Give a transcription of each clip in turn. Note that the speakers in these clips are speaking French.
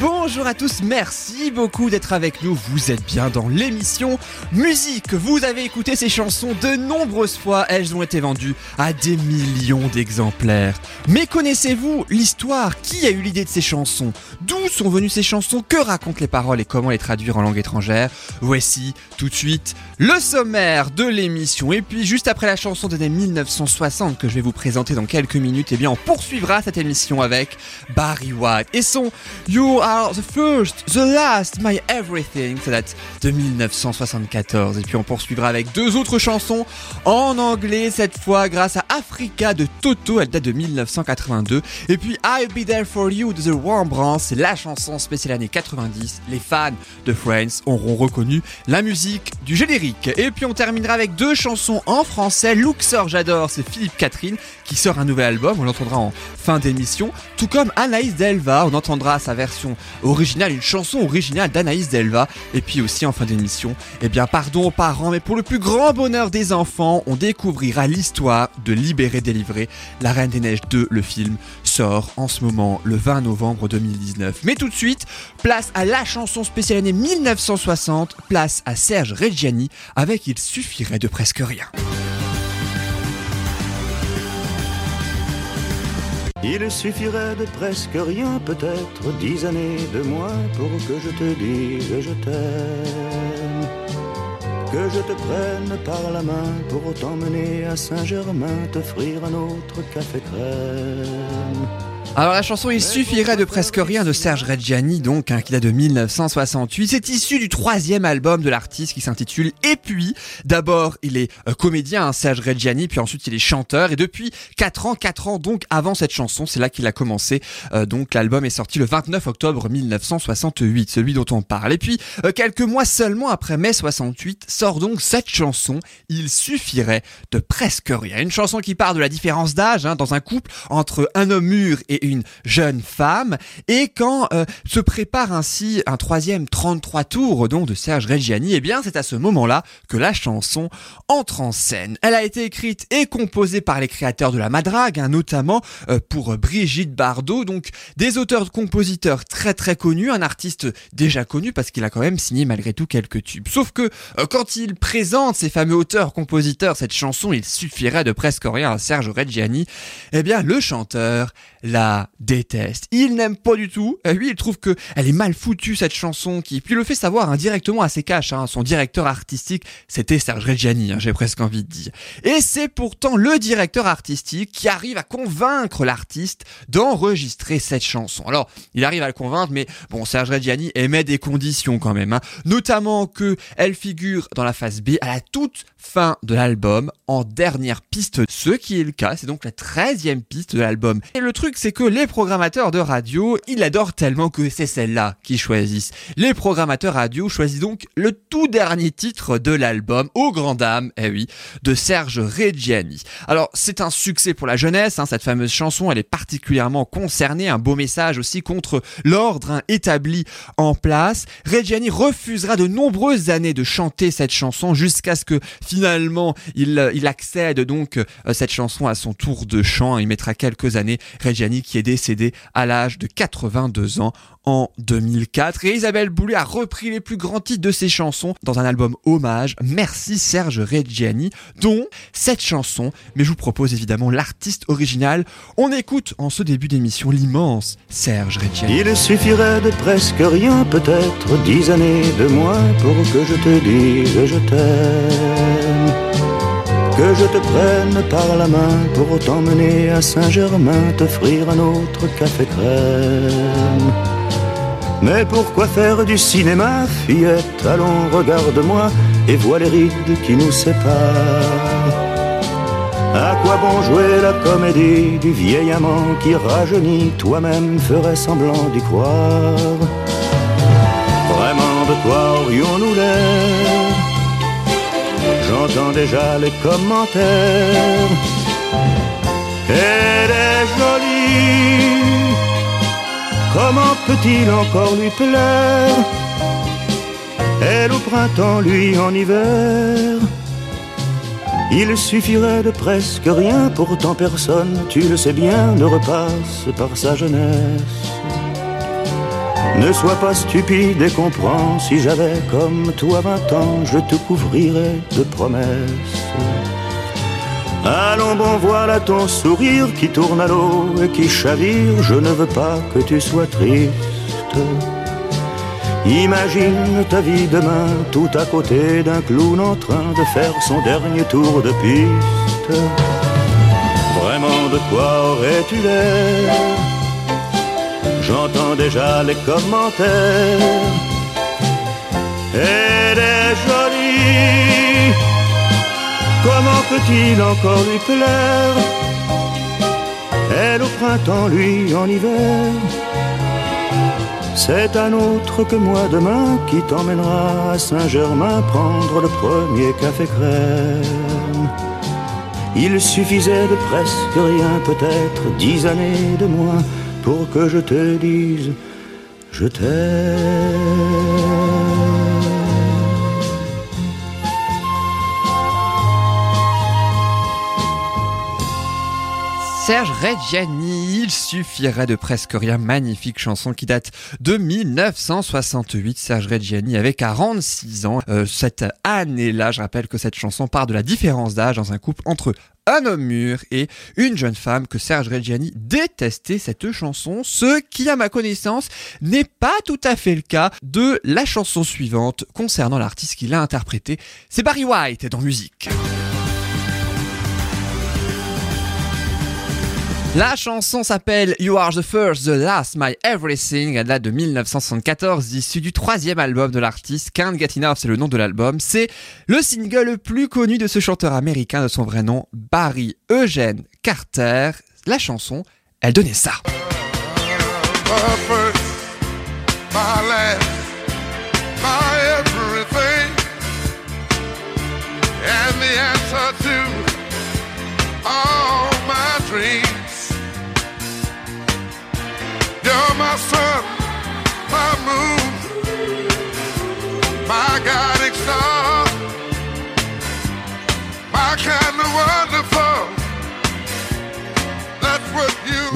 bonjour à tous, merci beaucoup d'être avec nous. Vous êtes bien dans l'émission Musique. Vous avez écouté ces chansons de nombreuses fois, elles ont été vendues à des millions d'exemplaires. Mais connaissez-vous l'histoire? Qui a eu l'idée de ces chansons? D'où sont venues ces chansons? Que racontent les paroles et comment les traduire en langue étrangère? Voici tout de suite le sommaire de l'émission. Et puis juste après la chanson de l'année 1960 que je vais vous présenter dans quelques minutes, eh bien on poursuivra cette émission avec Barry White et son You are the first, the last, my everything. Ça date de 1974. Et puis on poursuivra avec deux autres chansons en anglais cette fois grâce à Africa de Toto. Elle date de 1982. Et puis I'll Be There For You de The Warm C'est la chanson spéciale année 90. Les fans de Friends auront reconnu la musique du générique. Et puis on terminera avec deux chansons en français. Luxor, j'adore, c'est Philippe Catherine qui sort un nouvel album. On l'entendra en fin d'émission. Tout comme Anaïs Delva. On entendra sa version originale, une chanson originale d'Anaïs Delva. Et puis aussi en fin d'émission, eh bien pardon aux parents, mais pour le plus grand bonheur des enfants, on découvrira l'histoire de Libéré délivré. La Reine des Neiges 2, le film, sort en ce moment le 20 novembre 2019. Mais tout de suite, place à la chanson spéciale année 1960, place à Serge Reggiani avec Il suffirait de presque rien. Il suffirait de presque rien, peut-être dix années de moins pour que je te dise je t'aime. Que je te prenne par la main pour t'emmener à Saint-Germain, t'offrir un autre café crème. Alors la chanson Il suffirait de presque rien de Serge Reggiani, donc hein, qui de 1968. C'est issu du troisième album de l'artiste qui s'intitule Et puis. D'abord, il est euh, comédien, hein, Serge Reggiani, puis ensuite il est chanteur. Et depuis 4 ans, 4 ans donc avant cette chanson, c'est là qu'il a commencé. Euh, donc l'album est sorti le 29 octobre 1968, celui dont on parle. Et puis euh, quelques mois seulement après mai 68, sort donc cette chanson Il suffirait de presque rien. Une chanson qui part de la différence d'âge hein, dans un couple entre un homme mûr et une jeune femme. Et quand euh, se prépare ainsi un troisième 33 tours donc de Serge Reggiani, eh bien c'est à ce moment-là que la chanson entre en scène. Elle a été écrite et composée par les créateurs de la Madrague, hein, notamment euh, pour Brigitte Bardot, donc des auteurs-compositeurs très très connus, un artiste déjà connu parce qu'il a quand même signé malgré tout quelques tubes. Sauf que euh, quand il présente ces fameux auteurs-compositeurs, cette chanson, il suffirait de presque rien à Serge Reggiani, eh bien le chanteur la déteste. Il n'aime pas du tout. Euh, lui, il trouve que elle est mal foutue cette chanson qui puis le fait savoir indirectement à ses caches. Hein. Son directeur artistique, c'était Serge Reggiani, hein, j'ai presque envie de dire. Et c'est pourtant le directeur artistique qui arrive à convaincre l'artiste d'enregistrer cette chanson. Alors, il arrive à le convaincre, mais bon, Serge Reggiani émet des conditions quand même, hein. notamment que elle figure dans la phase B à la toute fin de l'album en dernière piste. Ce qui est le cas, c'est donc la 13e piste de l'album. Et le truc, c'est que les programmateurs de radio, ils adorent tellement que c'est celle-là qu'ils choisissent. Les programmateurs radio choisissent donc le tout dernier titre de l'album, au grand dame, eh oui, de Serge Reggiani. Alors, c'est un succès pour la jeunesse, hein, cette fameuse chanson, elle est particulièrement concernée, un beau message aussi contre l'ordre hein, établi en place. Reggiani refusera de nombreuses années de chanter cette chanson jusqu'à ce que finalement il, il accède donc euh, cette chanson à son tour de chant. Il mettra quelques années. Reggiani qui est décédé à l'âge de 82 ans en 2004. Et Isabelle Boulay a repris les plus grands titres de ses chansons dans un album hommage. Merci Serge Reggiani, dont cette chanson. Mais je vous propose évidemment l'artiste original. On écoute en ce début d'émission l'immense Serge Reggiani. Il suffirait de presque rien, peut-être dix années de moins pour que je te dise je t'aime. Que je te prenne par la main pour t'emmener à Saint-Germain, t'offrir un autre café crème. Mais pourquoi faire du cinéma, fillette? Allons, regarde-moi et vois les rides qui nous séparent. À quoi bon jouer la comédie du vieil amant qui rajeunit Toi-même ferais semblant d'y croire? Vraiment de quoi aurions-nous l'air? J'entends déjà les commentaires. Elle est jolie. Comment peut-il encore lui plaire Elle au printemps, lui en hiver. Il suffirait de presque rien, pourtant personne, tu le sais bien, ne repasse par sa jeunesse. Ne sois pas stupide et comprends, si j'avais comme toi vingt ans, je te couvrirais de promesses. Allons bon, voilà ton sourire qui tourne à l'eau et qui chavire, je ne veux pas que tu sois triste. Imagine ta vie demain tout à côté d'un clown en train de faire son dernier tour de piste. Vraiment de quoi aurais-tu l'air? J'entends déjà les commentaires. Elle est jolie. Comment peut-il encore lui plaire? Elle au printemps, lui en hiver. C'est un autre que moi demain qui t'emmènera à Saint-Germain prendre le premier café crème. Il suffisait de presque rien, peut-être dix années de moins, pour que je te dise je t'aime. Serge Reggiani, il suffirait de presque rien, magnifique chanson qui date de 1968. Serge Reggiani avait 46 ans. Euh, cette année-là, je rappelle que cette chanson part de la différence d'âge dans un couple entre un homme mûr et une jeune femme que Serge Reggiani détestait cette chanson, ce qui à ma connaissance n'est pas tout à fait le cas de la chanson suivante concernant l'artiste qui l'a interprétée. C'est Barry White dans musique. La chanson s'appelle You Are the First, the Last, My Everything. Elle date de 1974, issue du troisième album de l'artiste. Can't Get c'est le nom de l'album. C'est le single le plus connu de ce chanteur américain de son vrai nom, Barry Eugene Carter. La chanson, elle donnait ça. My sun, my moon, my guiding star, my kind of wonderful.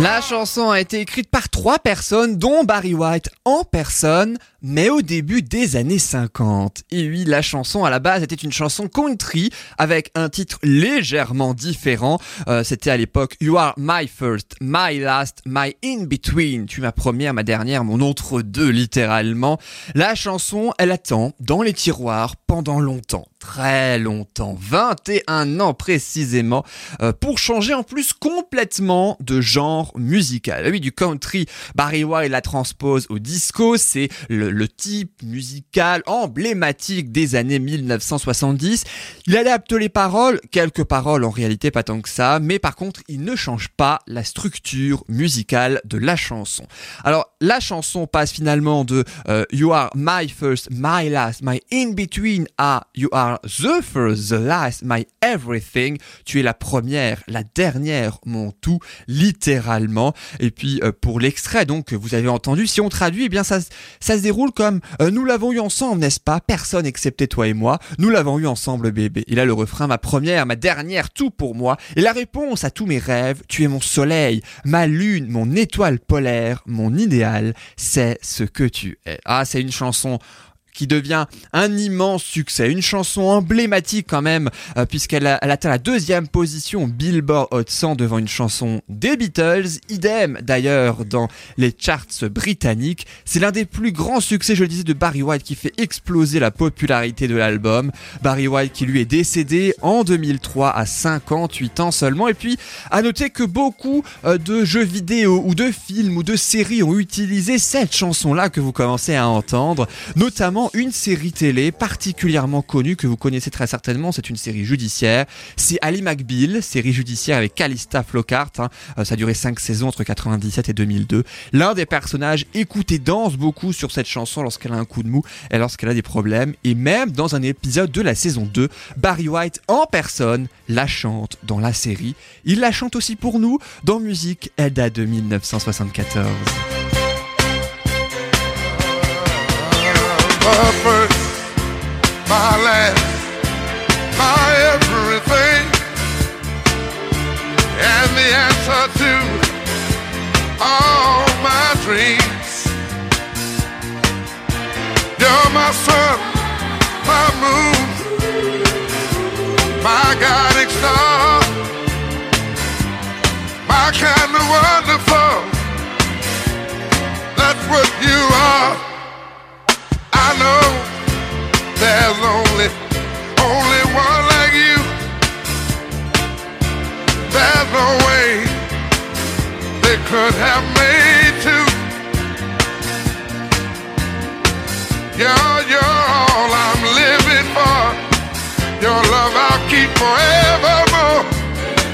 La chanson a été écrite par trois personnes, dont Barry White en personne mais au début des années 50. Et oui, la chanson à la base était une chanson country avec un titre légèrement différent. Euh, c'était à l'époque You Are My First, My Last, My In Between. Tu ma première, ma dernière, mon entre deux littéralement. La chanson, elle attend dans les tiroirs pendant longtemps, très longtemps, 21 ans précisément, euh, pour changer en plus complètement de genre musical. Ah oui, du country, Barry White la transpose au disco, c'est le type musical emblématique des années 1970. Il adapte les paroles, quelques paroles en réalité pas tant que ça, mais par contre il ne change pas la structure musicale de la chanson. Alors la chanson passe finalement de euh, You are my first, my last, my in between à You are the first, the last, my everything. Tu es la première, la dernière, mon tout, littéralement. Et puis euh, pour l'extrait donc vous avez entendu, si on traduit, eh bien ça, ça se déroule comme euh, Nous l'avons eu ensemble, n'est-ce pas? Personne excepté toi et moi. Nous l'avons eu ensemble, bébé. Et là, le refrain, ma première, ma dernière, tout pour moi. Et la réponse à tous mes rêves, tu es mon soleil, ma lune, mon étoile polaire, mon idéal, c'est ce que tu es. Ah, c'est une chanson qui devient un immense succès, une chanson emblématique quand même, euh, puisqu'elle atteint la deuxième position Billboard Hot 100 devant une chanson des Beatles, idem d'ailleurs dans les charts britanniques. C'est l'un des plus grands succès, je le disais, de Barry White qui fait exploser la popularité de l'album. Barry White qui lui est décédé en 2003 à 58 ans seulement. Et puis, à noter que beaucoup euh, de jeux vidéo ou de films ou de séries ont utilisé cette chanson-là que vous commencez à entendre, notamment une série télé particulièrement connue que vous connaissez très certainement. C'est une série judiciaire. C'est Ali McBeal, série judiciaire avec Calista Flockhart. Hein. Euh, ça a duré 5 saisons entre 97 et 2002. L'un des personnages écoute et danse beaucoup sur cette chanson lorsqu'elle a un coup de mou et lorsqu'elle a des problèmes. Et même dans un épisode de la saison 2, Barry White en personne la chante dans la série. Il la chante aussi pour nous dans Musique, elle date de 1974. her first, my last, my everything. And the answer to all my dreams. You're my sun, my moon, my guiding star. My kind of wonderful, that's what you are. There's only, only one like you. There's no way they could have made two. You're, you're all I'm living for. Your love I'll keep forevermore.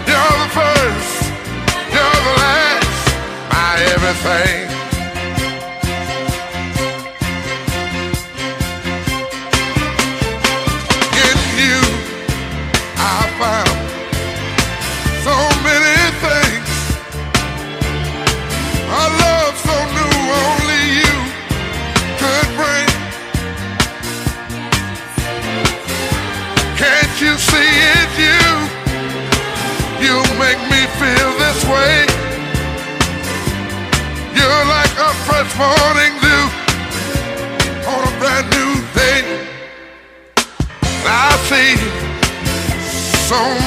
You're the first, you're the last, my everything. Make me feel this way. You're like a fresh morning dew on a brand new day. I see so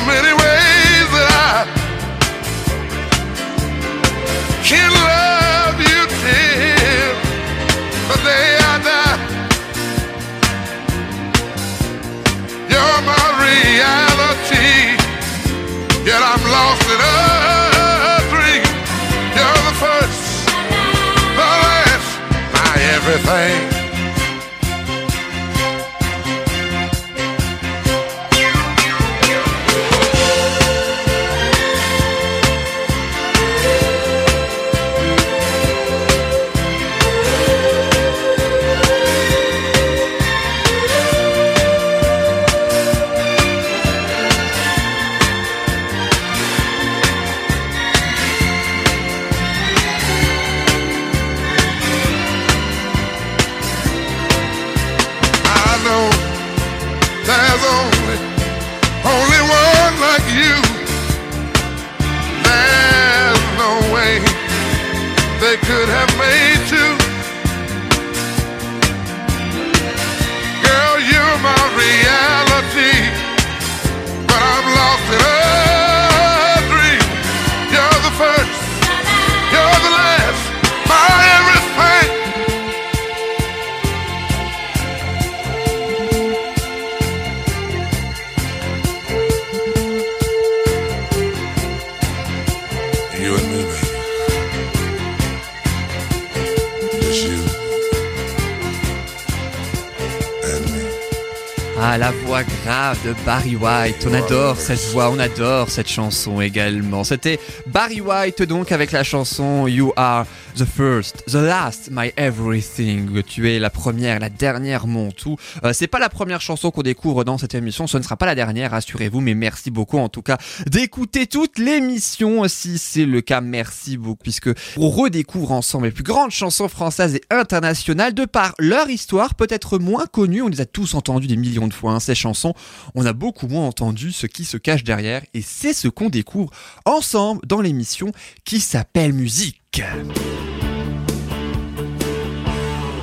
la voix grave de Barry White. On adore cette voix, on adore cette chanson également. C'était Barry White donc avec la chanson You Are the First, the Last, My Everything. Tu es la première, la dernière, mon tout. Euh, c'est pas la première chanson qu'on découvre dans cette émission, ce ne sera pas la dernière, rassurez-vous, mais merci beaucoup en tout cas d'écouter toute l'émission. Si c'est le cas, merci beaucoup, puisque on redécouvre ensemble les plus grandes chansons françaises et internationales de par leur histoire, peut-être moins connues. On les a tous entendues des millions de fois, hein, ces chansons. On a beaucoup moins entendu ce qui se cache derrière, et c'est ce qu'on découvre ensemble dans l'émission qui s'appelle Musique.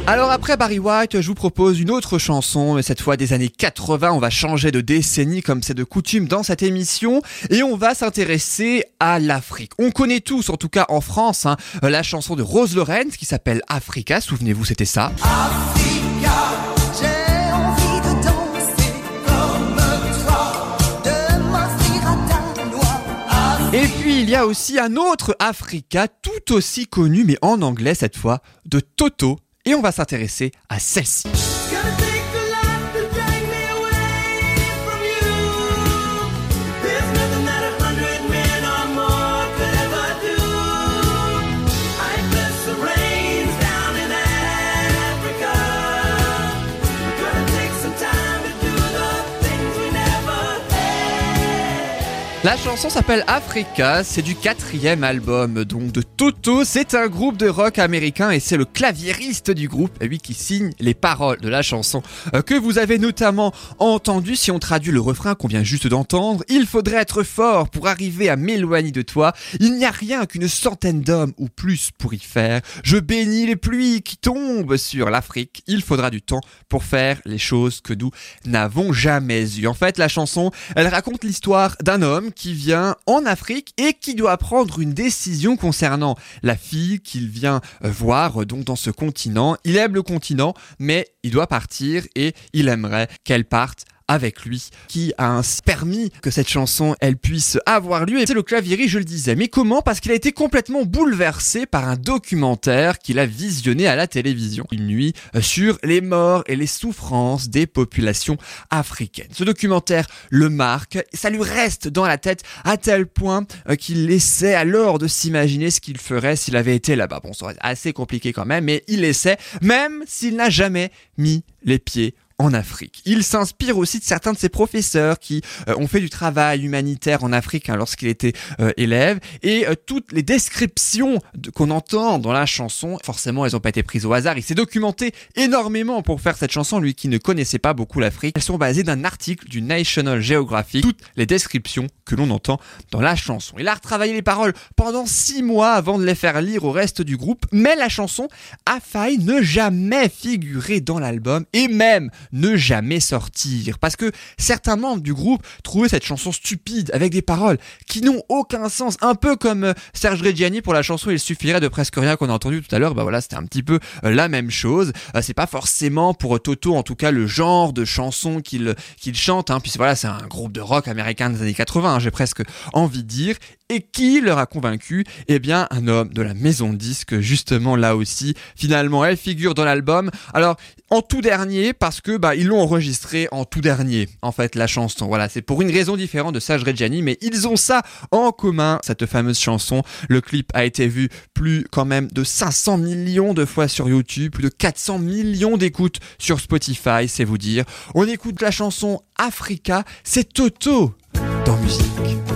Alors après Barry White, je vous propose une autre chanson, mais cette fois des années 80. On va changer de décennie comme c'est de coutume dans cette émission et on va s'intéresser à l'Afrique. On connaît tous, en tout cas en France, hein, la chanson de Rose Lorenz qui s'appelle Africa. Souvenez-vous, c'était ça. Et puis il y a aussi un autre Africa tout aussi connu, mais en anglais cette fois, de Toto. Et on va s'intéresser à celle-ci. La chanson s'appelle Africa, c'est du quatrième album donc de Toto. C'est un groupe de rock américain et c'est le claviériste du groupe, lui qui signe les paroles de la chanson euh, que vous avez notamment entendu. Si on traduit le refrain qu'on vient juste d'entendre, il faudrait être fort pour arriver à m'éloigner de toi. Il n'y a rien qu'une centaine d'hommes ou plus pour y faire. Je bénis les pluies qui tombent sur l'Afrique. Il faudra du temps pour faire les choses que nous n'avons jamais eues. En fait, la chanson, elle raconte l'histoire d'un homme qui vient en Afrique et qui doit prendre une décision concernant la fille qu'il vient euh, voir euh, donc dans ce continent. Il aime le continent, mais il doit partir et il aimerait qu'elle parte avec lui, qui a permis que cette chanson elle puisse avoir lieu. Et c'est le clavieri, je le disais. Mais comment? Parce qu'il a été complètement bouleversé par un documentaire qu'il a visionné à la télévision une nuit euh, sur les morts et les souffrances des populations africaines. Ce documentaire le marque, ça lui reste dans la tête à tel point euh, qu'il essaie alors de s'imaginer ce qu'il ferait s'il avait été là-bas. Bon, ça assez compliqué quand même, mais il essaie, même s'il n'a jamais mis les pieds en Afrique. Il s'inspire aussi de certains de ses professeurs qui euh, ont fait du travail humanitaire en Afrique hein, lorsqu'il était euh, élève et euh, toutes les descriptions de- qu'on entend dans la chanson, forcément elles n'ont pas été prises au hasard. Il s'est documenté énormément pour faire cette chanson, lui qui ne connaissait pas beaucoup l'Afrique. Elles sont basées d'un article du National Geographic, toutes les descriptions que l'on entend dans la chanson. Il a retravaillé les paroles pendant six mois avant de les faire lire au reste du groupe, mais la chanson a failli ne jamais figurer dans l'album et même ne jamais sortir. Parce que certains membres du groupe trouvaient cette chanson stupide avec des paroles qui n'ont aucun sens. Un peu comme euh, Serge Reggiani pour la chanson Il suffirait de presque rien qu'on a entendu tout à l'heure. Bah voilà, c'était un petit peu euh, la même chose. Euh, c'est pas forcément pour Toto, en tout cas, le genre de chanson qu'il chante. Hein, puisque c'est un groupe de rock américain des années 80, hein, j'ai presque envie de dire. Et qui leur a convaincu? Eh bien, un homme de la maison disque, justement là aussi. Finalement, elle figure dans l'album. Alors, en tout dernier, parce que bah ils l'ont enregistré en tout dernier. En fait, la chanson. Voilà, c'est pour une raison différente de Sage Reggiani, mais ils ont ça en commun, cette fameuse chanson. Le clip a été vu plus quand même de 500 millions de fois sur YouTube, plus de 400 millions d'écoutes sur Spotify, c'est vous dire. On écoute la chanson Africa, c'est Toto dans musique.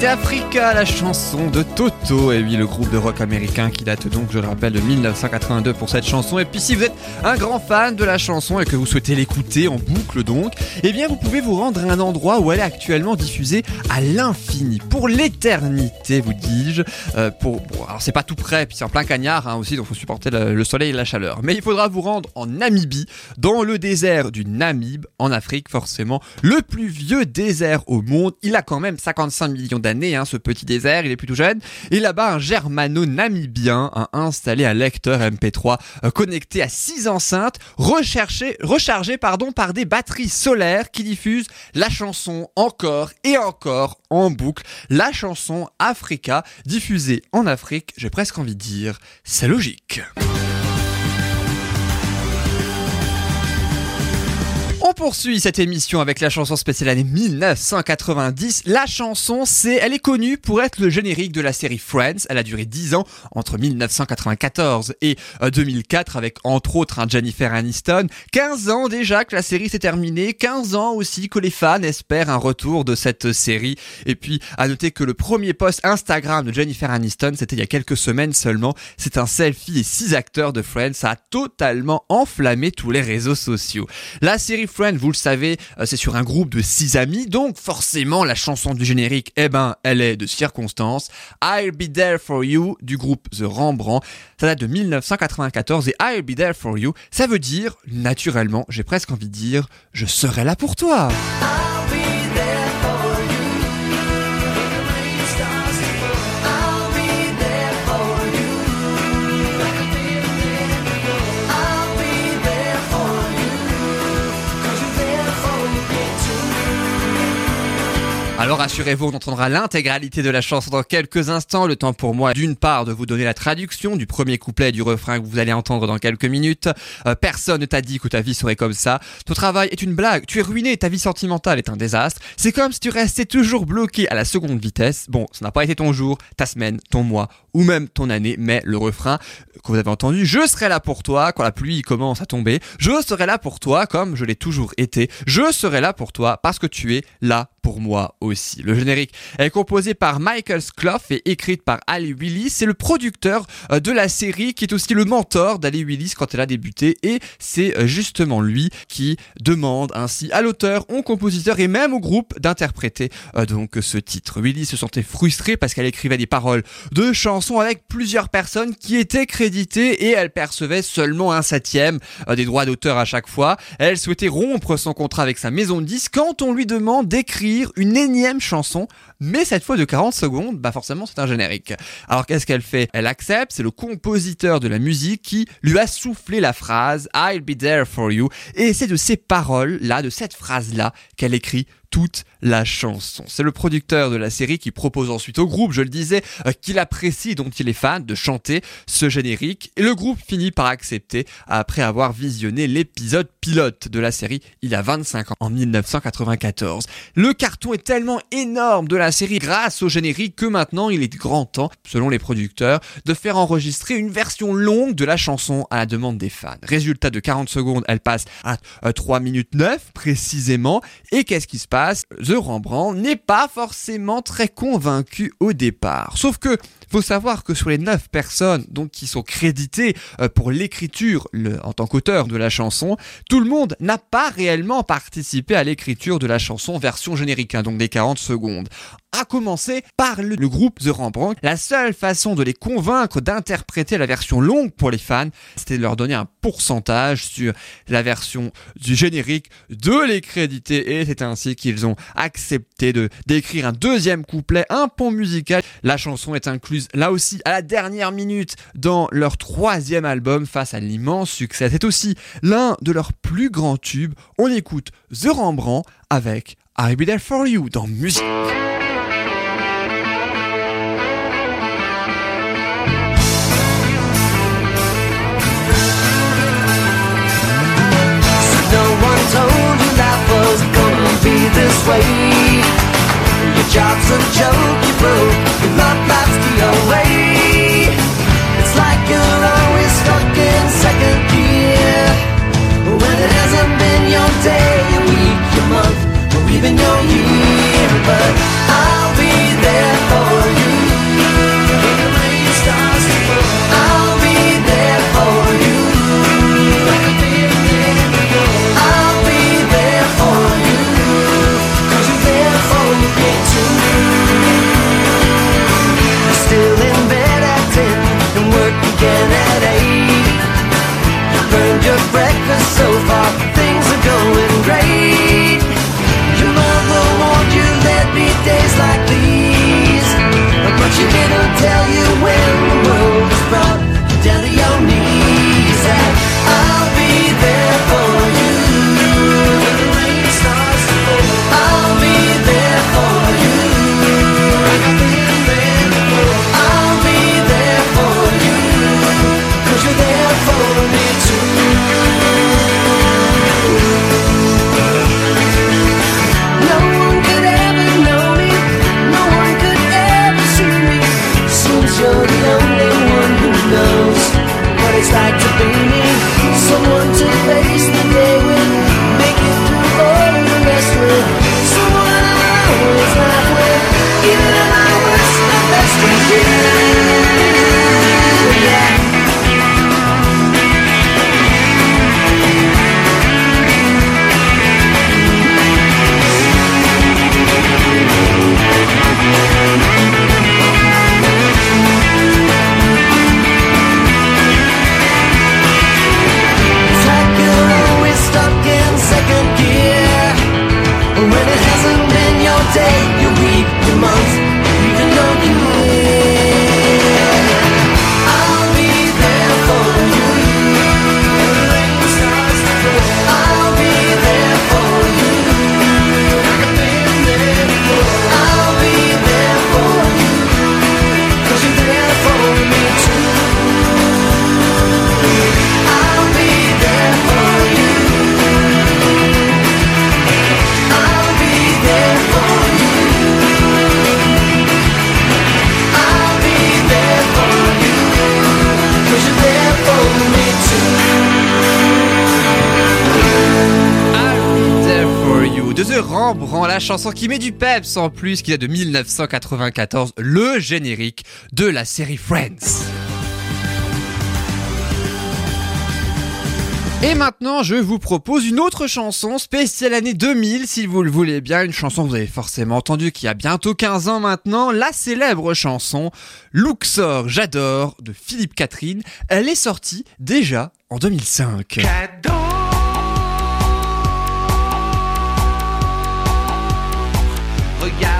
C'était Africa, la chanson de Toto. Et oui, le groupe de rock américain qui date donc, je le rappelle, de 1982 pour cette chanson. Et puis si vous êtes un grand fan de la chanson et que vous souhaitez l'écouter en boucle donc, eh bien vous pouvez vous rendre à un endroit où elle est actuellement diffusée à l'infini, pour l'éternité, vous dis-je. Euh, pour, bon, alors c'est pas tout près, puis c'est en plein cagnard hein, aussi, donc faut supporter le, le soleil et la chaleur. Mais il faudra vous rendre en Namibie, dans le désert du Namib, en Afrique forcément, le plus vieux désert au monde. Il a quand même 55 millions d'années, hein, ce petit désert, il est plutôt jeune. Et là-bas, un germano-namibien a installé un lecteur MP3 euh, connecté à six enceintes, recherché, rechargé pardon, par des batteries solaires qui diffusent la chanson encore et encore en boucle. La chanson Africa, diffusée en Afrique, j'ai presque envie de dire, c'est logique. On poursuit cette émission avec la chanson spéciale année 1990. La chanson, c'est, elle est connue pour être le générique de la série Friends. Elle a duré 10 ans entre 1994 et euh, 2004 avec entre autres un Jennifer Aniston. 15 ans déjà que la série s'est terminée. 15 ans aussi que les fans espèrent un retour de cette série. Et puis, à noter que le premier post Instagram de Jennifer Aniston, c'était il y a quelques semaines seulement. C'est un selfie et 6 acteurs de Friends. Ça a totalement enflammé tous les réseaux sociaux. Friends, vous le savez, euh, c'est sur un groupe de six amis, donc forcément la chanson du générique, eh ben, elle est de circonstance. I'll Be There For You du groupe The Rembrandt. Ça date de 1994 et I'll Be There For You, ça veut dire, naturellement, j'ai presque envie de dire, je serai là pour toi. Alors rassurez-vous, on entendra l'intégralité de la chanson dans quelques instants. Le temps pour moi, d'une part, de vous donner la traduction du premier couplet et du refrain que vous allez entendre dans quelques minutes. Euh, personne ne t'a dit que ta vie serait comme ça. Ton travail est une blague. Tu es ruiné. Ta vie sentimentale est un désastre. C'est comme si tu restais toujours bloqué à la seconde vitesse. Bon, ça n'a pas été ton jour, ta semaine, ton mois ou même ton année, mais le refrain que vous avez entendu, je serai là pour toi quand la pluie commence à tomber. Je serai là pour toi comme je l'ai toujours été. Je serai là pour toi parce que tu es là pour moi aussi. Le générique est composé par Michael Sclough et écrite par Ali Willis. C'est le producteur euh, de la série qui est aussi le mentor d'Ali Willis quand elle a débuté et c'est euh, justement lui qui demande ainsi à l'auteur, au compositeur et même au groupe d'interpréter euh, donc ce titre. Willis se sentait frustrée parce qu'elle écrivait des paroles de chansons avec plusieurs personnes qui étaient créditées et elle percevait seulement un septième des droits d'auteur à chaque fois. Elle souhaitait rompre son contrat avec sa maison de disques quand on lui demande d'écrire une énième chanson, mais cette fois de 40 secondes, bah forcément c'est un générique. Alors qu'est-ce qu'elle fait? Elle accepte, c'est le compositeur de la musique qui lui a soufflé la phrase I'll be there for you, et c'est de ces paroles-là, de cette phrase-là, qu'elle écrit toute la chanson. C'est le producteur de la série qui propose ensuite au groupe, je le disais, euh, qu'il apprécie, dont il est fan, de chanter ce générique. Et le groupe finit par accepter après avoir visionné l'épisode pilote de la série il y a 25 ans, en 1994. Le carton est tellement énorme de la série grâce au générique que maintenant il est grand temps, selon les producteurs, de faire enregistrer une version longue de la chanson à la demande des fans. Résultat de 40 secondes, elle passe à euh, 3 minutes 9 précisément. Et qu'est-ce qui se passe? The Rembrandt n'est pas forcément très convaincu au départ. Sauf que faut savoir que sur les 9 personnes donc qui sont créditées euh, pour l'écriture en tant qu'auteur de la chanson, tout le monde n'a pas réellement participé à l'écriture de la chanson version générique, hein, donc des 40 secondes. À commencer par le, groupe The Rembrandt. La seule façon de les convaincre d'interpréter la version longue pour les fans, c'était de leur donner un pourcentage sur la version du générique, de les créditer, et c'est ainsi qu'ils ont accepté de d'écrire un deuxième couplet, un pont musical. La chanson est incluse là aussi à la dernière minute dans leur troisième album face à l'immense succès. C'est aussi l'un de leurs plus grands tubes. On écoute The Rembrandt avec I'll Be There For You dans Musique. This way. Your job's a joke, you broke. Your love life's the away. Chanson qui met du peps en plus, qui est de 1994, le générique de la série Friends. Et maintenant, je vous propose une autre chanson spéciale année 2000, si vous le voulez bien, une chanson que vous avez forcément entendue qui a bientôt 15 ans maintenant, la célèbre chanson Luxor, j'adore de Philippe Catherine. Elle est sortie déjà en 2005. Regardez danser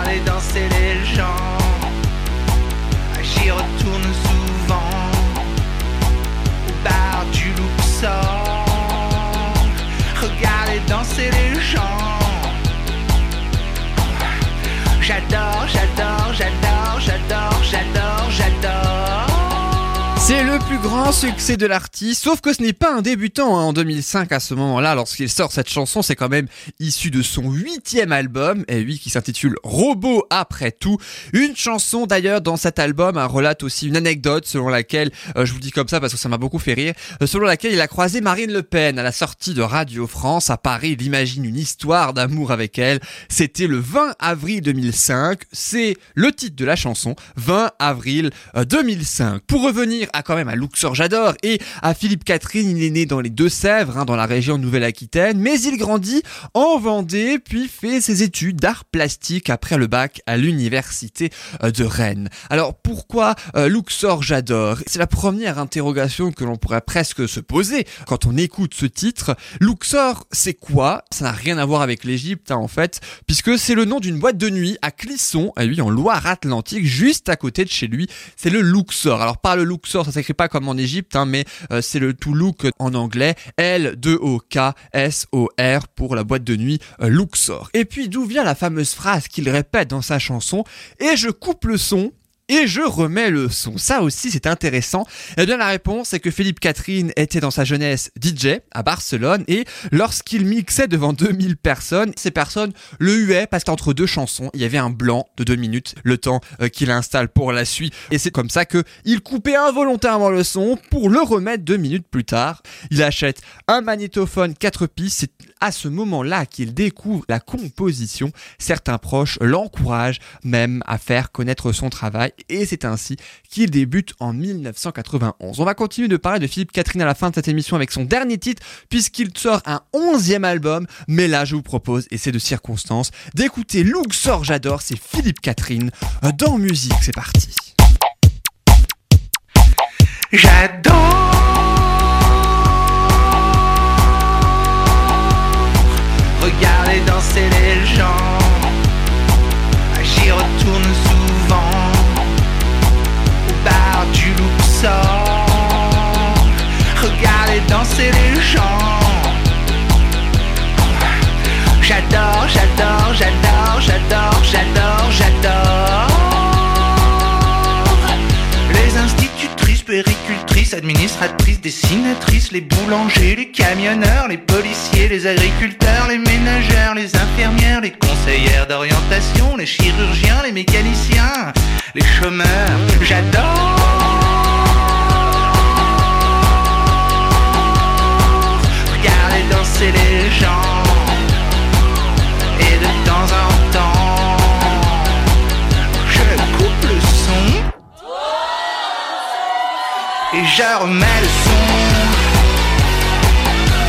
plus grand succès de l'artiste, sauf que ce n'est pas un débutant hein, en 2005 à ce moment-là, lorsqu'il sort cette chanson, c'est quand même issu de son huitième album, et oui, qui s'intitule Robot après tout. Une chanson d'ailleurs dans cet album hein, relate aussi une anecdote selon laquelle, euh, je vous dis comme ça parce que ça m'a beaucoup fait rire, euh, selon laquelle il a croisé Marine Le Pen à la sortie de Radio France à Paris. Il imagine une histoire d'amour avec elle. C'était le 20 avril 2005. C'est le titre de la chanson, 20 avril euh, 2005. Pour revenir à quand même à Luxor J'adore et à Philippe Catherine, il est né dans les Deux-Sèvres, hein, dans la région Nouvelle-Aquitaine, mais il grandit en Vendée, puis fait ses études d'art plastique après le bac à l'université euh, de Rennes. Alors pourquoi euh, Luxor J'adore? C'est la première interrogation que l'on pourrait presque se poser quand on écoute ce titre. Luxor, c'est quoi? Ça n'a rien à voir avec l'Égypte hein, en fait, puisque c'est le nom d'une boîte de nuit à Clisson, à lui en Loire-Atlantique, juste à côté de chez lui. C'est le Luxor. Alors par le Luxor, ça s'écrit pas comme en Égypte, hein, mais euh, c'est le to look en anglais, L-2-O-K-S-O-R pour la boîte de nuit euh, Luxor. Et puis d'où vient la fameuse phrase qu'il répète dans sa chanson? Et je coupe le son et je remets le son. Ça aussi, c'est intéressant. Eh bien, la réponse est que Philippe Catherine était dans sa jeunesse DJ à Barcelone et lorsqu'il mixait devant 2000 personnes, ces personnes le huaient parce qu'entre deux chansons, il y avait un blanc de deux minutes, le temps euh, qu'il installe pour la suite. Et c'est comme ça que il coupait involontairement le son pour le remettre deux minutes plus tard. Il achète un magnétophone 4 pistes. C'est à ce moment-là qu'il découvre la composition. Certains proches l'encouragent même à faire connaître son travail et c'est ainsi qu'il débute en 1991. On va continuer de parler de Philippe Catherine à la fin de cette émission avec son dernier titre puisqu'il sort un onzième album, mais là je vous propose, et c'est de circonstance, d'écouter Luxor J'adore, c'est Philippe Catherine dans musique, c'est parti. J'adore administratrices, dessinatrices, les boulangers, les camionneurs, les policiers, les agriculteurs, les ménagères, les infirmières, les conseillères d'orientation, les chirurgiens, les mécaniciens, les chômeurs. J'adore Regardez danser les gens et je remets le son.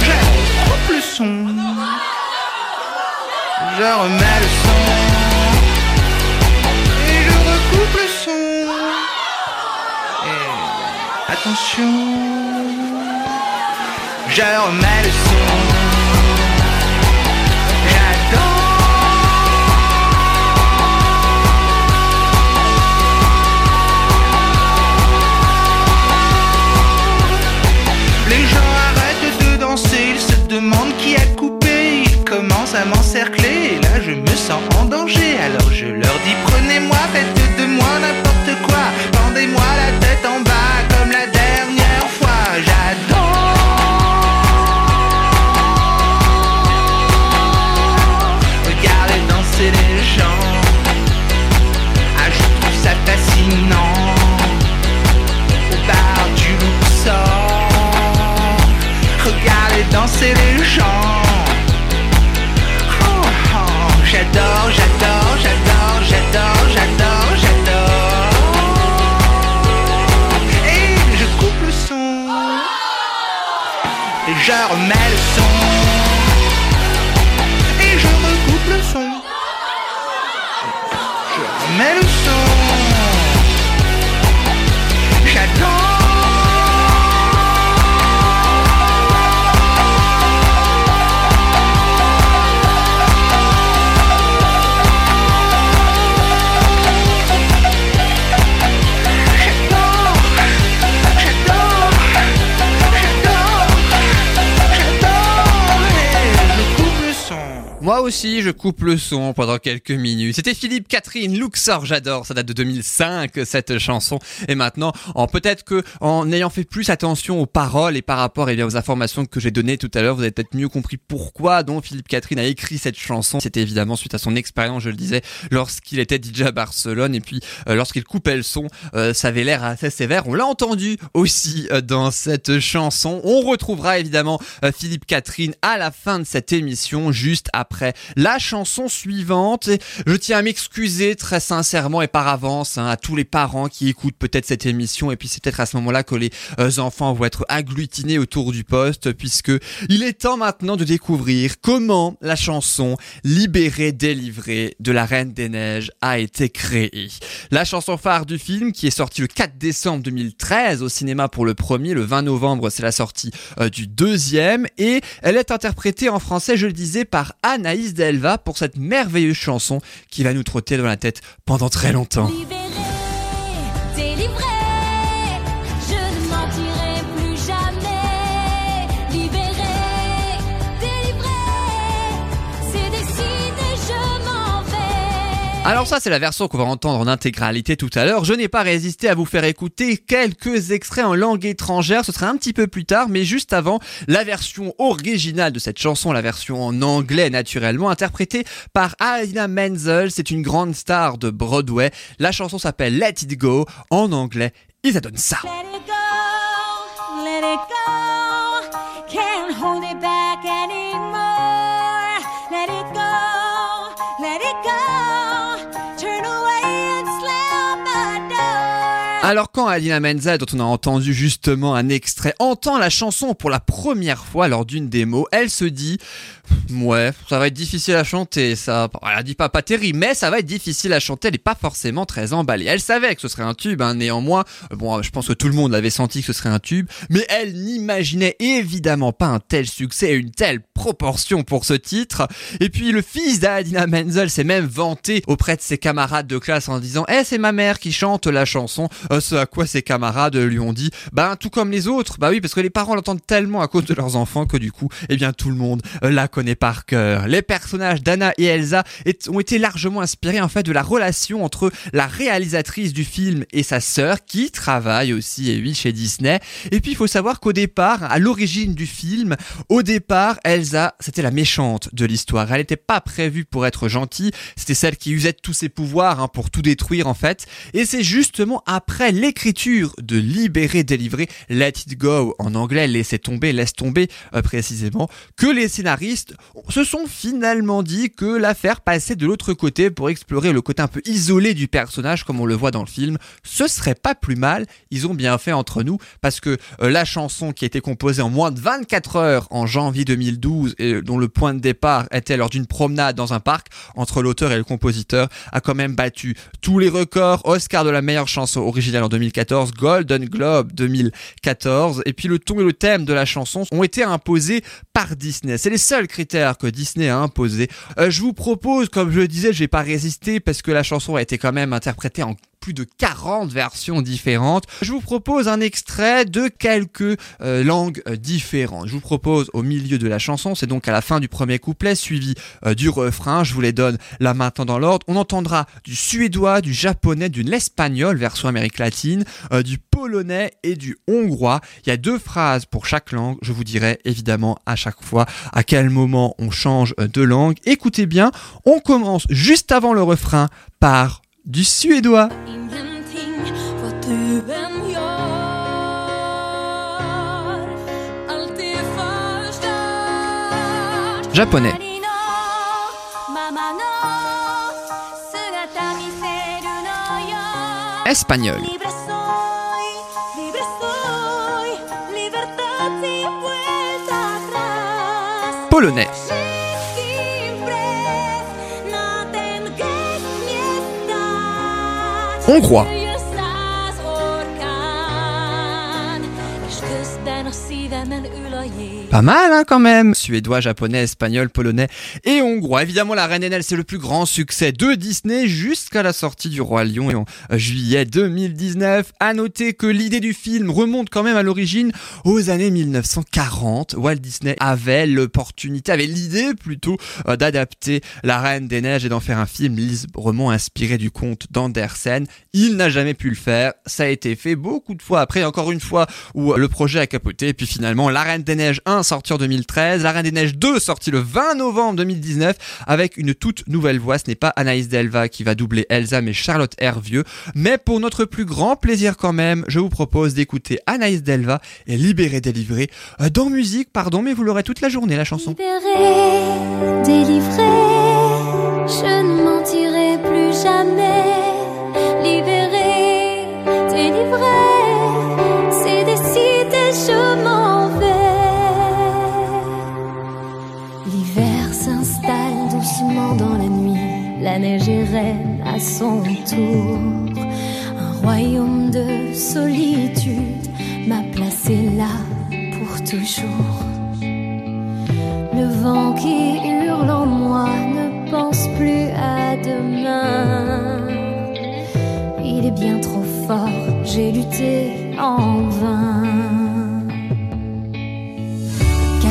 Je coupe le son. Je remets le son. Et je recoupe le son. Et attention. Je remets le son. M'encercler, et là je me sens en danger, alors je leur dis prenez-moi, faites de moi n'importe quoi, pendez-moi la tête en bas comme la dernière fois, j'adore Regardez danser les gens, ah je trouve ça fascinant. Au bar du. Regardez danser les gens. j'adore, j'adore, j'adore, j'adore, j'adore. Et je coupe le son. Et je remets le son. Et je recoupe le son. Je remets le son. Aussi, je coupe le son pendant quelques minutes. C'était Philippe Catherine Luxor, j'adore. Ça date de 2005 cette chanson. Et maintenant, en peut-être que en ayant fait plus attention aux paroles et par rapport et bien aux informations que j'ai données tout à l'heure, vous avez peut-être mieux compris pourquoi donc Philippe Catherine a écrit cette chanson. C'était évidemment suite à son expérience, je le disais, lorsqu'il était DJ à Barcelone et puis euh, lorsqu'il coupait le son, euh, ça avait l'air assez sévère. On l'a entendu aussi euh, dans cette chanson. On retrouvera évidemment Philippe Catherine à la fin de cette émission, juste après la chanson suivante. Et je tiens à m'excuser très sincèrement et par avance hein, à tous les parents qui écoutent peut-être cette émission. Et puis c'est peut-être à ce moment-là que les euh, enfants vont être agglutinés autour du poste, puisque il est temps maintenant de découvrir comment la chanson Libérée, délivrée de la Reine des Neiges a été créée. La chanson phare du film, qui est sortie le 4 décembre 2013 au cinéma pour le premier, le 20 novembre c'est la sortie euh, du deuxième, et elle est interprétée en français, je le disais, par Anaïs Delva pour cette merveilleuse chanson qui va nous trotter dans la tête pendant très longtemps. Alors ça c'est la version qu'on va entendre en intégralité tout à l'heure. Je n'ai pas résisté à vous faire écouter quelques extraits en langue étrangère, ce sera un petit peu plus tard, mais juste avant, la version originale de cette chanson, la version en anglais naturellement, interprétée par Alina Menzel, c'est une grande star de Broadway. La chanson s'appelle Let It Go, en anglais, et ça donne ça. It. Alors quand Alina Menzel, dont on a entendu justement un extrait, entend la chanson pour la première fois lors d'une démo, elle se dit ouais, ça va être difficile à chanter, ça. Elle dit pas pas terrible, mais ça va être difficile à chanter. Elle est pas forcément très emballée. Elle savait que ce serait un tube, hein, néanmoins. euh, Bon, je pense que tout le monde avait senti que ce serait un tube, mais elle n'imaginait évidemment pas un tel succès et une telle proportion pour ce titre. Et puis le fils d'Adina Menzel s'est même vanté auprès de ses camarades de classe en disant Eh c'est ma mère qui chante la chanson Euh, À quoi ses camarades lui ont dit Ben tout comme les autres Bah oui parce que les parents l'entendent tellement à cause de leurs enfants que du coup eh bien tout le monde euh, la connaît par cœur. Les personnages d'Anna et Elsa ont été largement inspirés en fait de la relation entre la réalisatrice du film et sa sœur qui travaille aussi et oui chez Disney. Et puis il faut savoir qu'au départ, à l'origine du film, au départ, Elsa, c'était la méchante de l'histoire. Elle n'était pas prévue pour être gentille, c'était celle qui usait tous ses pouvoirs hein, pour tout détruire en fait. Et c'est justement après l'écriture de Libérer, délivrer, Let It Go en anglais, laisser tomber, laisse tomber euh, précisément, que les scénaristes se sont finalement dit que l'affaire passait de l'autre côté pour explorer le côté un peu isolé du personnage comme on le voit dans le film. Ce serait pas plus mal, ils ont bien fait entre nous parce que euh, la chanson qui a été composée en moins de 24 heures en janvier 2012 et dont le point de départ était lors d'une promenade dans un parc entre l'auteur et le compositeur a quand même battu tous les records, Oscar de la meilleure chanson originale en 2014, Golden Globe 2014 et puis le ton et le thème de la chanson ont été imposés par Disney. C'est les seuls critères que Disney a imposés. Euh, je vous propose, comme je le disais, je vais pas résister parce que la chanson a été quand même interprétée en plus de 40 versions différentes. Je vous propose un extrait de quelques euh, langues euh, différentes. Je vous propose au milieu de la chanson, c'est donc à la fin du premier couplet, suivi euh, du refrain. Je vous les donne là maintenant dans l'ordre. On entendra du suédois, du japonais, de l'espagnol, version Amérique latine, du polonais et du hongrois. Il y a deux phrases pour chaque langue. Je vous dirai évidemment à chaque fois à quel moment on change de langue. Écoutez bien, on commence juste avant le refrain par du suédois. Ingenting vad du stać. Hongrois. Pas mal hein, quand même Suédois, japonais, espagnol, polonais et hongrois. Évidemment, La Reine des Neiges, c'est le plus grand succès de Disney jusqu'à la sortie du Roi Lion en euh, juillet 2019. À noter que l'idée du film remonte quand même à l'origine aux années 1940. Walt Disney avait l'opportunité, avait l'idée plutôt euh, d'adapter La Reine des Neiges et d'en faire un film librement inspiré du conte d'Andersen. Il n'a jamais pu le faire. Ça a été fait beaucoup de fois après, encore une fois, où le projet a capoté. Et puis finalement, La Reine des Neiges 1 sorti en 2013, La Reine des Neiges 2 sorti le 20 novembre 2019 avec une toute nouvelle voix. Ce n'est pas Anaïs Delva qui va doubler Elsa mais Charlotte Hervieux. Mais pour notre plus grand plaisir quand même, je vous propose d'écouter Anaïs Delva et Libéré délivré euh, dans musique, pardon, mais vous l'aurez toute la journée la chanson. Libéré, délivré, je ne mentirai plus jamais. C'est dans la nuit, la neige est reine à son tour. Un royaume de solitude m'a placé là pour toujours. Le vent qui hurle en moi ne pense plus à demain. Il est bien trop fort, j'ai lutté en vain.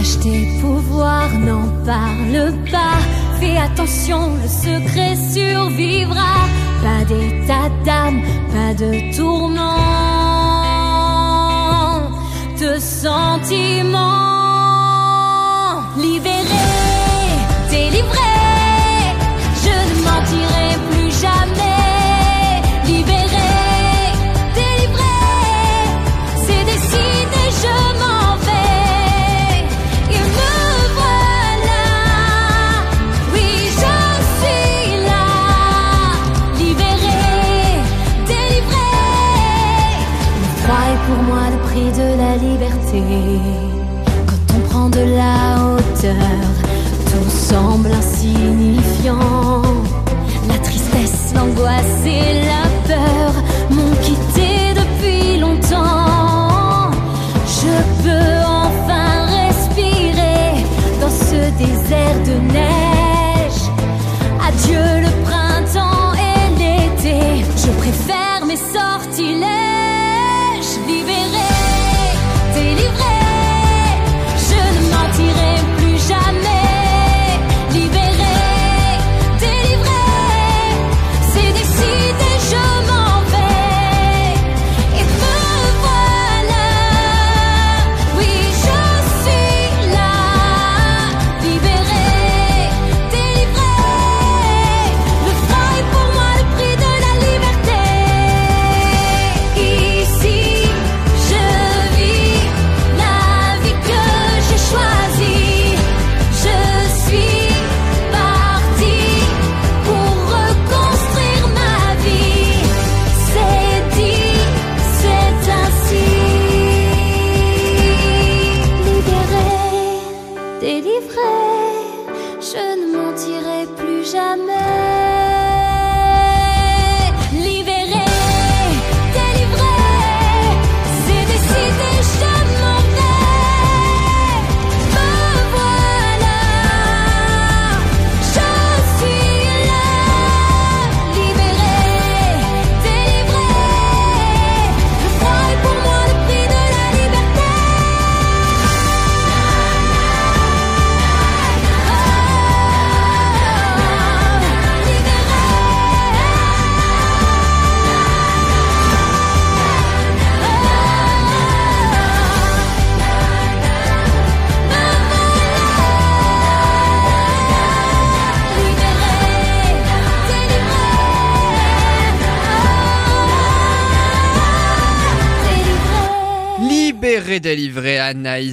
Cache tes pouvoirs, n'en parle pas. Fais attention, le secret survivra. Pas d'état d'âme, pas de tourment, de sentiments. Libéré,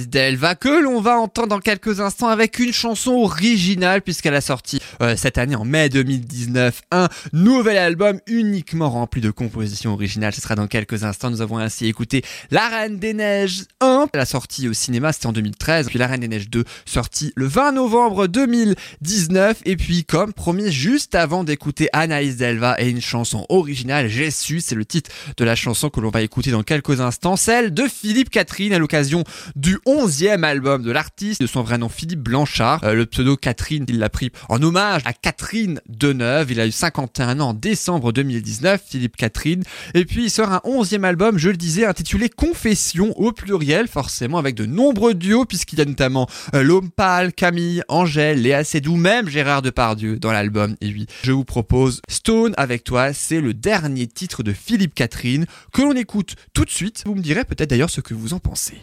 Delva que l'on va entendre dans quelques instants avec une chanson originale puisqu'elle a sorti euh, cette année en mai 2019 un nouvel album uniquement rempli de compositions originales. Ce sera dans quelques instants. Nous avons ainsi écouté La Reine des Neiges 1, la sortie au cinéma c'était en 2013, puis La Reine des Neiges 2 sorti le 20 novembre 2019 et puis comme promis juste avant d'écouter Anaïs Delva et une chanson originale, j'ai su, c'est le titre de la chanson que l'on va écouter dans quelques instants, celle de Philippe Catherine à l'occasion du 11e album de l'artiste, de son vrai nom Philippe Blanchard. Euh, le pseudo Catherine, il l'a pris en hommage à Catherine Deneuve. Il a eu 51 ans en décembre 2019, Philippe Catherine. Et puis il sort un 11e album, je le disais, intitulé Confession au pluriel, forcément avec de nombreux duos, puisqu'il y a notamment euh, L'Homme Pâle, Camille, Angèle, Léa Seydoux, même Gérard Depardieu dans l'album. Et oui, je vous propose Stone avec toi, c'est le dernier titre de Philippe Catherine que l'on écoute tout de suite. Vous me direz peut-être d'ailleurs ce que vous en pensez.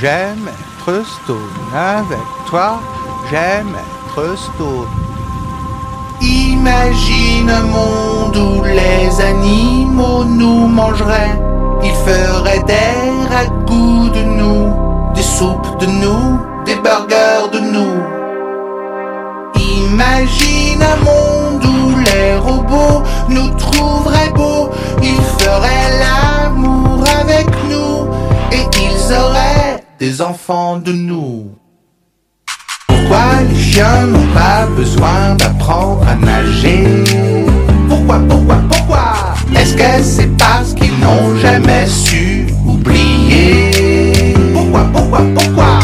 J'aime être stone avec toi, j'aime être stone. Imagine un monde où les animaux nous mangeraient. Ils feraient des ragoûts de nous, des soupes de nous, des burgers de nous. Imagine un monde où les robots nous trouveraient beaux. Ils feraient l'amour avec nous et ils auraient des enfants de nous. Pourquoi les chiens n'ont pas besoin d'apprendre à nager? Pourquoi, pourquoi, pourquoi? Est-ce que c'est parce qu'ils n'ont jamais su oublier? Pourquoi, pourquoi, pourquoi?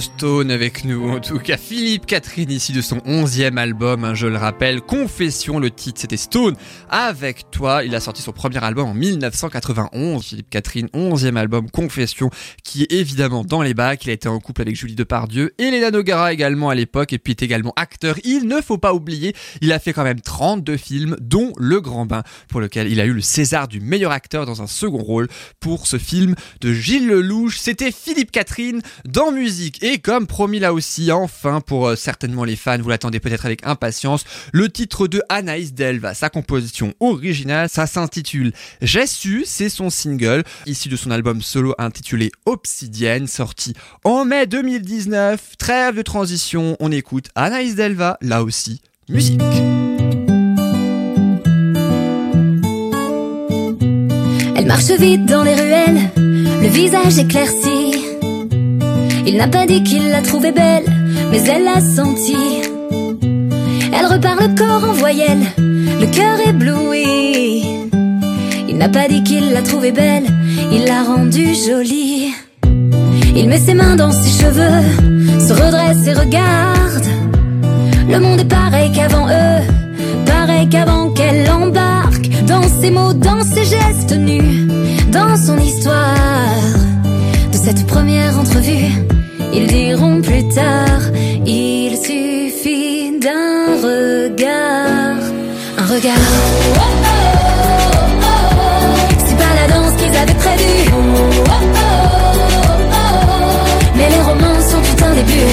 Stone avec nous, en tout cas. Philippe Catherine ici de son 11e album, hein, je le rappelle, Confession, le titre c'était Stone avec toi, il a sorti son premier album en 1991, Philippe Catherine, 11e album Confession, qui est évidemment dans les bacs, il a été en couple avec Julie Depardieu. Et Léna Nogara également à l'époque, et puis est également acteur, il ne faut pas oublier, il a fait quand même 32 films, dont Le Grand Bain, pour lequel il a eu le César du meilleur acteur dans un second rôle pour ce film de Gilles Lelouch, c'était Philippe Catherine dans musique. Et comme promis là aussi, enfin pour euh, certainement les fans, vous l'attendez peut-être avec impatience, le titre de Anaïs Delva, sa composition originale, ça s'intitule J'ai su, c'est son single, issu de son album solo intitulé Obsidienne, sorti en mai 2019. Trêve de transition, on écoute Anaïs Delva, là aussi, musique. Elle marche vite dans les ruelles, le visage éclairci. Il n'a pas dit qu'il la trouvait belle, mais elle l'a senti. Elle repart le corps en voyelle, le cœur ébloui. Il n'a pas dit qu'il la trouvait belle, il l'a rendue jolie. Il met ses mains dans ses cheveux, se redresse et regarde. Le monde est pareil qu'avant eux, pareil qu'avant qu'elle embarque dans ses mots, dans ses gestes nus, dans son histoire. De cette première entrevue, ils diront plus tard, il suffit d'un regard, un regard. C'est pas la danse qu'ils avaient prévue. Mais les romans sont tout un début.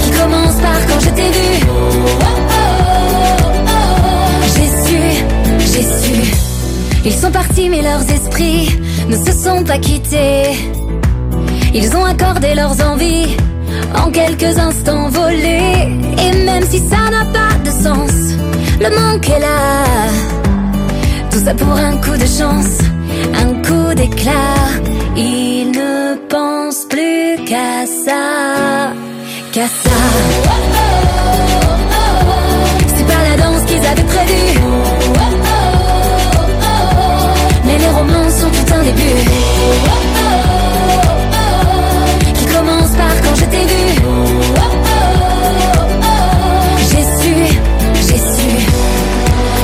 Qui commence par quand je t'ai vu. J'ai su, j'ai su. Ils sont partis, mais leurs esprits sont pas quittés. Ils ont accordé leurs envies en quelques instants volés. Et même si ça n'a pas de sens, le manque est là. Tout ça pour un coup de chance, un coup d'éclat. Ils ne pensent plus qu'à ça, qu'à ça. C'est pas la danse qu'ils avaient prévue. Tout un début. Qui commence par quand je t'ai vu. J'ai su, j'ai su.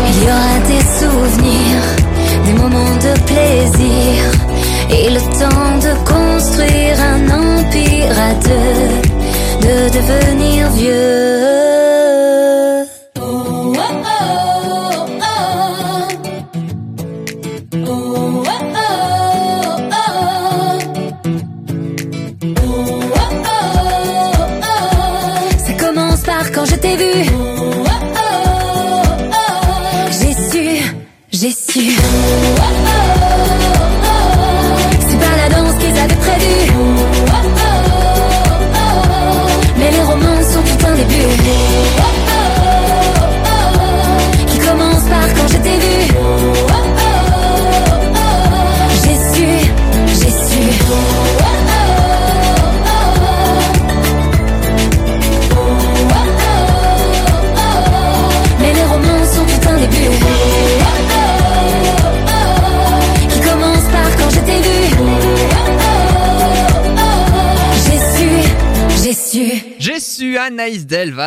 Il y aura des souvenirs, des moments de plaisir. Et le temps de construire un empire à deux, de devenir vieux. Par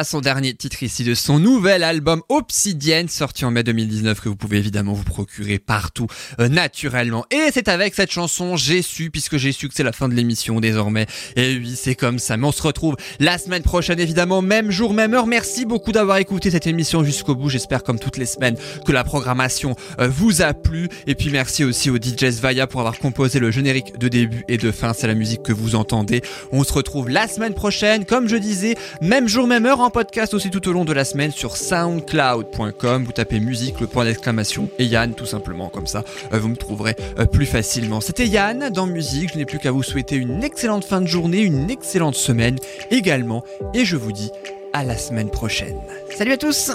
Son dernier titre ici de son nouvel album Obsidienne, sorti en mai 2019, que vous pouvez évidemment vous procurer partout, euh, naturellement. Et c'est avec cette chanson, j'ai su, puisque j'ai su que c'est la fin de l'émission désormais. Et oui, c'est comme ça. Mais on se retrouve la semaine prochaine, évidemment, même jour, même heure. Merci beaucoup d'avoir écouté cette émission jusqu'au bout. J'espère, comme toutes les semaines, que la programmation euh, vous a plu. Et puis merci aussi au DJ Svaya pour avoir composé le générique de début et de fin. C'est la musique que vous entendez. On se retrouve la semaine prochaine, comme je disais, même jour, même heure, podcast aussi tout au long de la semaine sur soundcloud.com. Vous tapez musique, le point d'exclamation et Yann, tout simplement, comme ça, euh, vous me trouverez euh, plus facilement. C'était Yann dans musique. Je n'ai plus qu'à vous souhaiter une excellente fin de journée, une excellente semaine également. Et je vous dis à la semaine prochaine. Salut à tous!